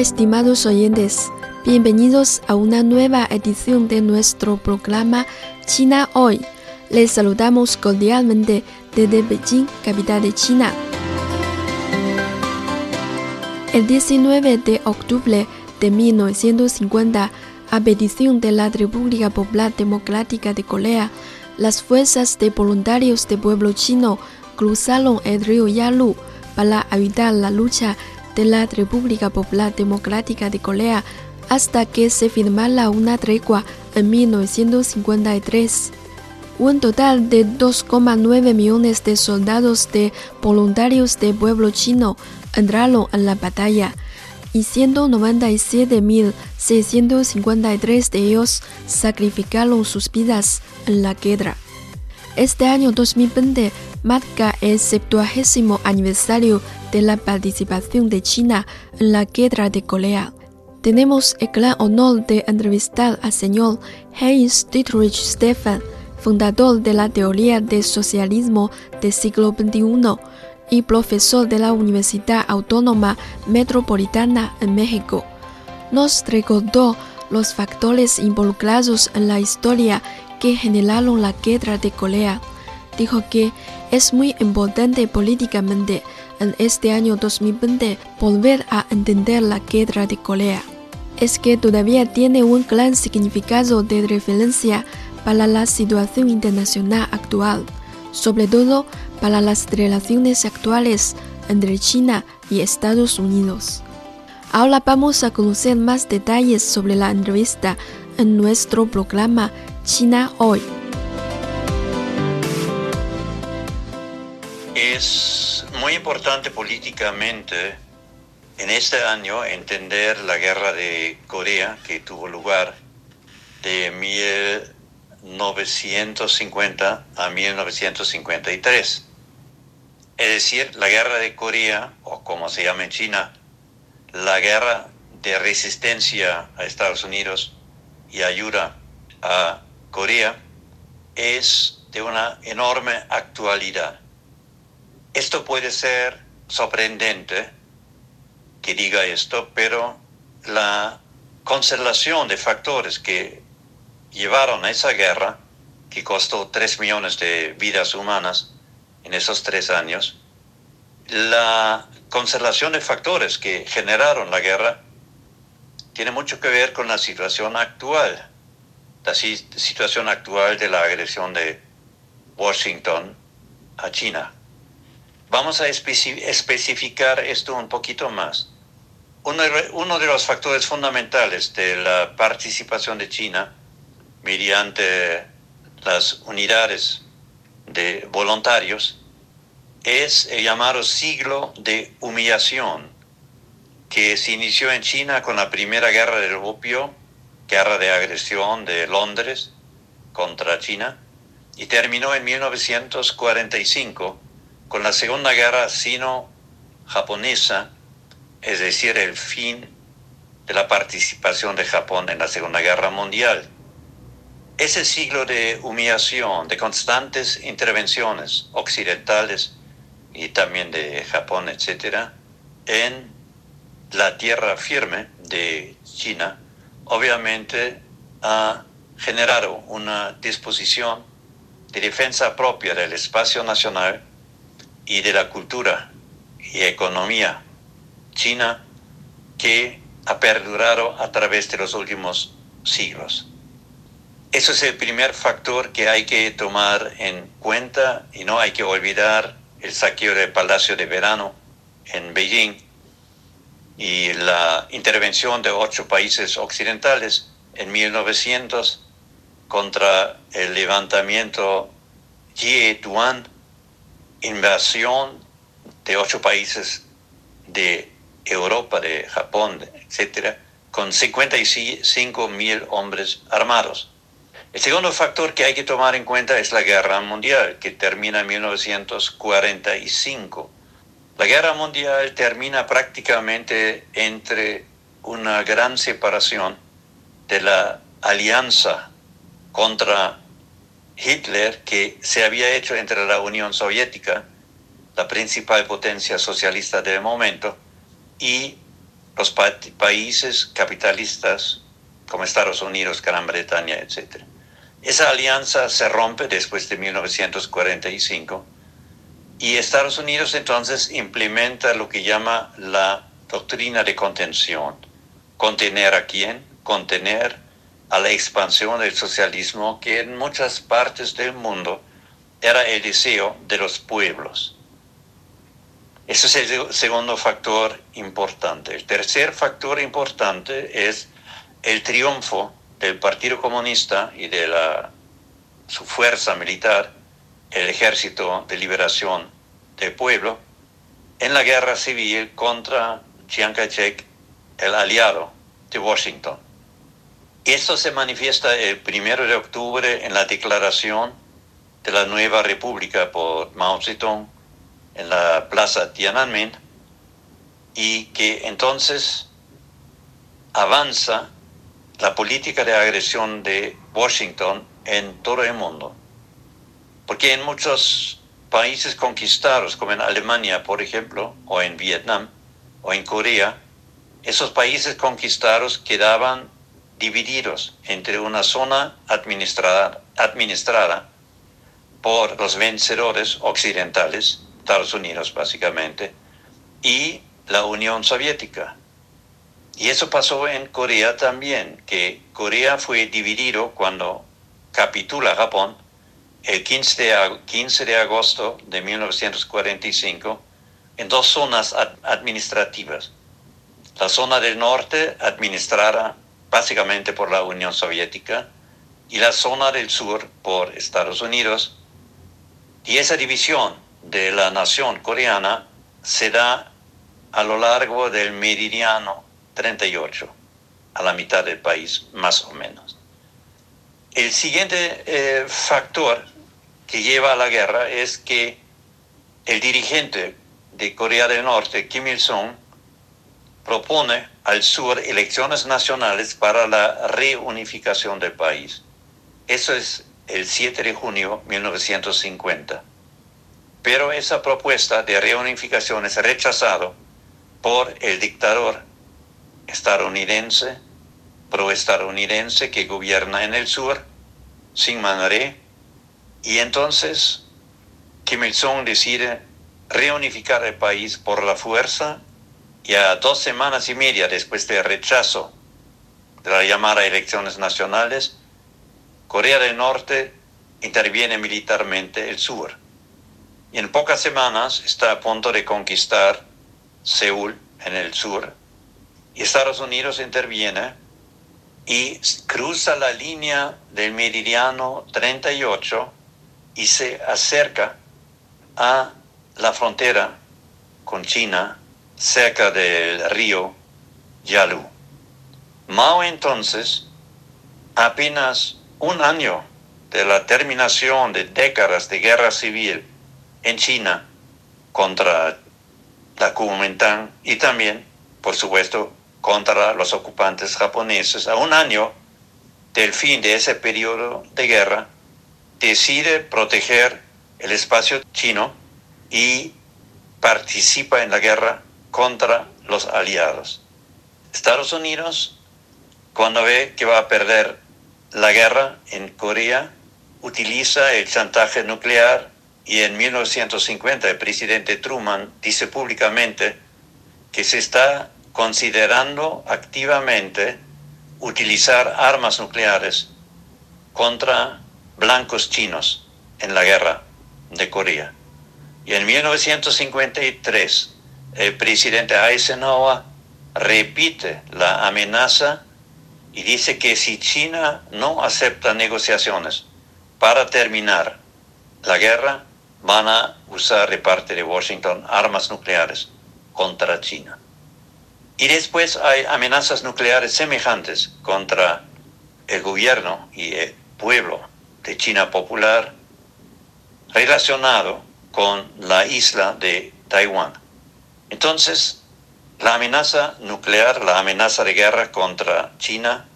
Estimados oyentes, bienvenidos a una nueva edición de nuestro programa China Hoy. Les saludamos cordialmente desde Beijing, capital de China. El 19 de octubre de 1950, a petición de la República Popular Democrática de Corea, las fuerzas de voluntarios del pueblo chino cruzaron el río Yalu para evitar la lucha de la República Popular Democrática de Corea hasta que se firmara una tregua en 1953. Un total de 2,9 millones de soldados de voluntarios del pueblo chino entraron en la batalla y 197.653 de ellos sacrificaron sus vidas en la guerra. Este año 2020 marca el 70 aniversario de la participación de China en la guerra de Corea. Tenemos el gran honor de entrevistar al señor Heinz Dietrich Stefan, fundador de la teoría del socialismo del siglo XXI y profesor de la Universidad Autónoma Metropolitana en México. Nos recordó los factores involucrados en la historia que generaron la guerra de Corea. Dijo que es muy importante políticamente en este año 2020 volver a entender la guerra de Corea. Es que todavía tiene un gran significado de referencia para la situación internacional actual, sobre todo para las relaciones actuales entre China y Estados Unidos. Ahora vamos a conocer más detalles sobre la entrevista en nuestro programa China Hoy. Es muy importante políticamente en este año entender la guerra de Corea que tuvo lugar de 1950 a 1953. Es decir, la guerra de Corea, o como se llama en China, la guerra de resistencia a Estados Unidos y ayuda a Corea, es de una enorme actualidad. Esto puede ser sorprendente que diga esto, pero la constelación de factores que llevaron a esa guerra, que costó 3 millones de vidas humanas en esos tres años, la constelación de factores que generaron la guerra tiene mucho que ver con la situación actual, la situación actual de la agresión de Washington a China. Vamos a especificar esto un poquito más. Uno, de los factores fundamentales de la participación de China mediante las unidades de voluntarios es el llamado siglo de humillación, que se inició en China con la primera guerra del opio, guerra de agresión de Londres contra China, y terminó en 1945 con la Segunda Guerra Sino-Japonesa, es decir, el fin de la participación de Japón en la Segunda Guerra Mundial. Ese siglo de humillación, de constantes intervenciones occidentales y también de Japón, etc., en la tierra firme de China, obviamente ha generado una disposición de defensa propia del espacio nacional y de la cultura y economía china que ha perdurado a través de los últimos siglos. Eso es el primer factor que hay que tomar en cuenta y no hay que olvidar el saqueo del Palacio de Verano en Beijing y la intervención de ocho países occidentales en 1900 contra el levantamiento Ye-Duan, invasión de ocho países de Europa, de Japón, etcétera, con 55 mil hombres armados. El segundo factor que hay que tomar en cuenta es la guerra mundial, que termina en 1945. La guerra mundial termina prácticamente entre una gran separación de la alianza contra Hitler que se había hecho entre la Unión Soviética, la principal potencia socialista del momento, y los países capitalistas como Estados Unidos, Gran Bretaña, etc. Esa alianza se rompe después de 1945 y Estados Unidos entonces implementa lo que llama la doctrina de contención. ¿Contener a quién? Contener a la expansión del socialismo que en muchas partes del mundo era el deseo de los pueblos. Ese es el segundo factor importante. El tercer factor importante es el triunfo del Partido Comunista y de la, su fuerza militar, el Ejército de Liberación del Pueblo, en la guerra civil contra Chiang Kai-shek, el aliado de Washington. Esto se manifiesta el primero de octubre en la declaración de la nueva república por Mao Zedong en la plaza Tiananmen y que entonces avanza la política de agresión de Washington en todo el mundo. Porque en muchos países conquistados, como en Alemania, por ejemplo, o en Vietnam, o en Corea, esos países conquistados quedaban divididos entre una zona administrada, administrada por los vencedores occidentales Estados Unidos básicamente, y la Unión Soviética. Y eso pasó en Corea también, que Corea fue dividido cuando capitula Japón el 15 de, 15 de agosto de 1945 en dos zonas administrativas. La zona del norte administrada básicamente por la Unión Soviética y la zona del sur por Estados Unidos. Y esa división de la nación coreana se da a lo largo del meridiano 38, a la mitad del país más o menos. El siguiente eh, factor que lleva a la guerra es que el dirigente de Corea del Norte, Kim Il-sung, propone al sur elecciones nacionales para la reunificación del país. Eso es el 7 de junio de 1950 pero esa propuesta de reunificación es rechazado por el dictador estadounidense, proestadounidense que gobierna en el sur, sin manera, y entonces Kim Il-sung decide reunificar el país por la fuerza y a dos semanas y media después del rechazo de la llamada elecciones nacionales, Corea del Norte interviene militarmente el sur. Y en pocas semanas está a punto de conquistar Seúl en el sur. Y Estados Unidos interviene y cruza la línea del meridiano 38 y se acerca a la frontera con China cerca del río Yalu. Mao entonces, apenas un año de la terminación de décadas de guerra civil en China contra la Kuomintang y también, por supuesto, contra los ocupantes japoneses. A un año del fin de ese periodo de guerra, decide proteger el espacio chino y participa en la guerra contra los aliados. Estados Unidos, cuando ve que va a perder la guerra en Corea, utiliza el chantaje nuclear y en 1950 el presidente Truman dice públicamente que se está considerando activamente utilizar armas nucleares contra blancos chinos en la guerra de Corea. Y en 1953 el presidente Eisenhower repite la amenaza y dice que si China no acepta negociaciones para terminar la guerra, van a usar de parte de Washington armas nucleares contra China. Y después hay amenazas nucleares semejantes contra el gobierno y el pueblo de China Popular relacionado con la isla de Taiwán. Entonces, la amenaza nuclear, la amenaza de guerra contra China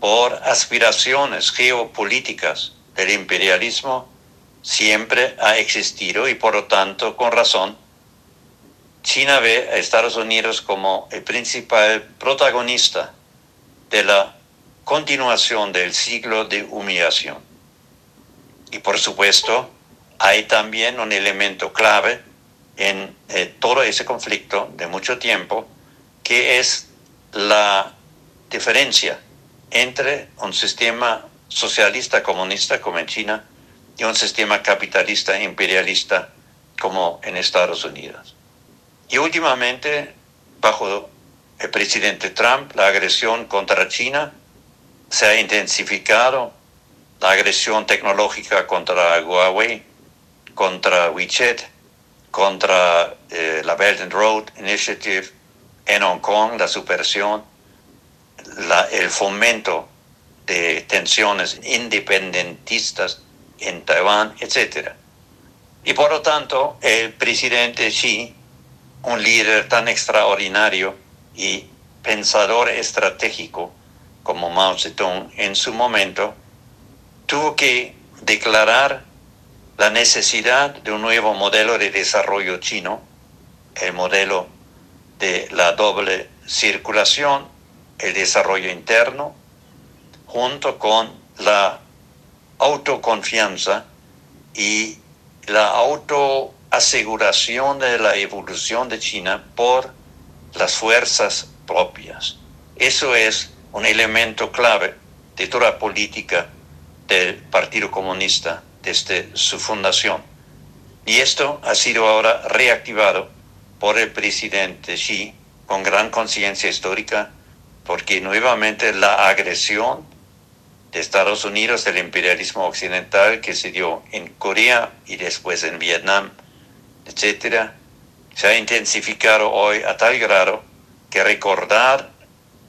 por aspiraciones geopolíticas del imperialismo siempre ha existido y por lo tanto, con razón, China ve a Estados Unidos como el principal protagonista de la continuación del siglo de humillación. Y por supuesto, hay también un elemento clave en eh, todo ese conflicto de mucho tiempo, que es la diferencia entre un sistema socialista comunista como en China y un sistema capitalista imperialista como en Estados Unidos. Y últimamente, bajo el presidente Trump, la agresión contra China se ha intensificado, la agresión tecnológica contra Huawei, contra WeChat, contra eh, la Belt and Road Initiative en Hong Kong, la supersión, el fomento de tensiones independentistas en Taiwán, etc. Y por lo tanto, el presidente Xi, un líder tan extraordinario y pensador estratégico como Mao Zedong en su momento, tuvo que declarar la necesidad de un nuevo modelo de desarrollo chino, el modelo de la doble circulación, el desarrollo interno, junto con la autoconfianza y la autoaseguración de la evolución de China por las fuerzas propias. Eso es un elemento clave de toda la política del Partido Comunista desde su fundación. Y esto ha sido ahora reactivado por el presidente Xi con gran conciencia histórica, porque nuevamente la agresión de Estados Unidos del imperialismo occidental que se dio en Corea y después en Vietnam, etcétera, se ha intensificado hoy a tal grado que recordar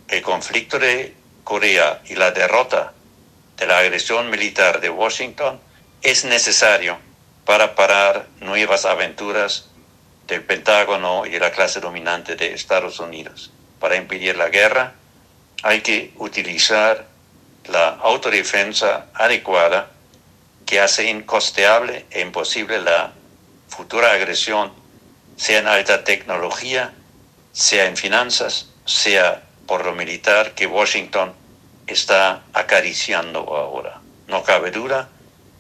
el conflicto de Corea y la derrota de la agresión militar de Washington es necesario para parar nuevas aventuras del Pentágono y de la clase dominante de Estados Unidos. Para impedir la guerra hay que utilizar la autodefensa adecuada que hace incosteable e imposible la futura agresión, sea en alta tecnología, sea en finanzas, sea por lo militar que Washington está acariciando ahora. No cabe duda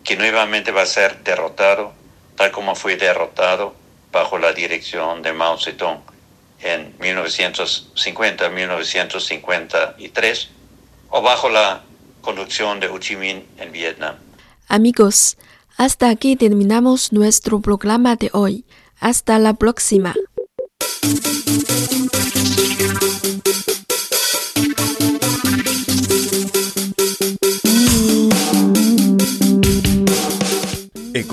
que nuevamente va a ser derrotado, tal como fue derrotado bajo la dirección de Mao Zedong en 1950-1953 o bajo la conducción de Ho Chi Minh en Vietnam. Amigos, hasta aquí terminamos nuestro programa de hoy. Hasta la próxima.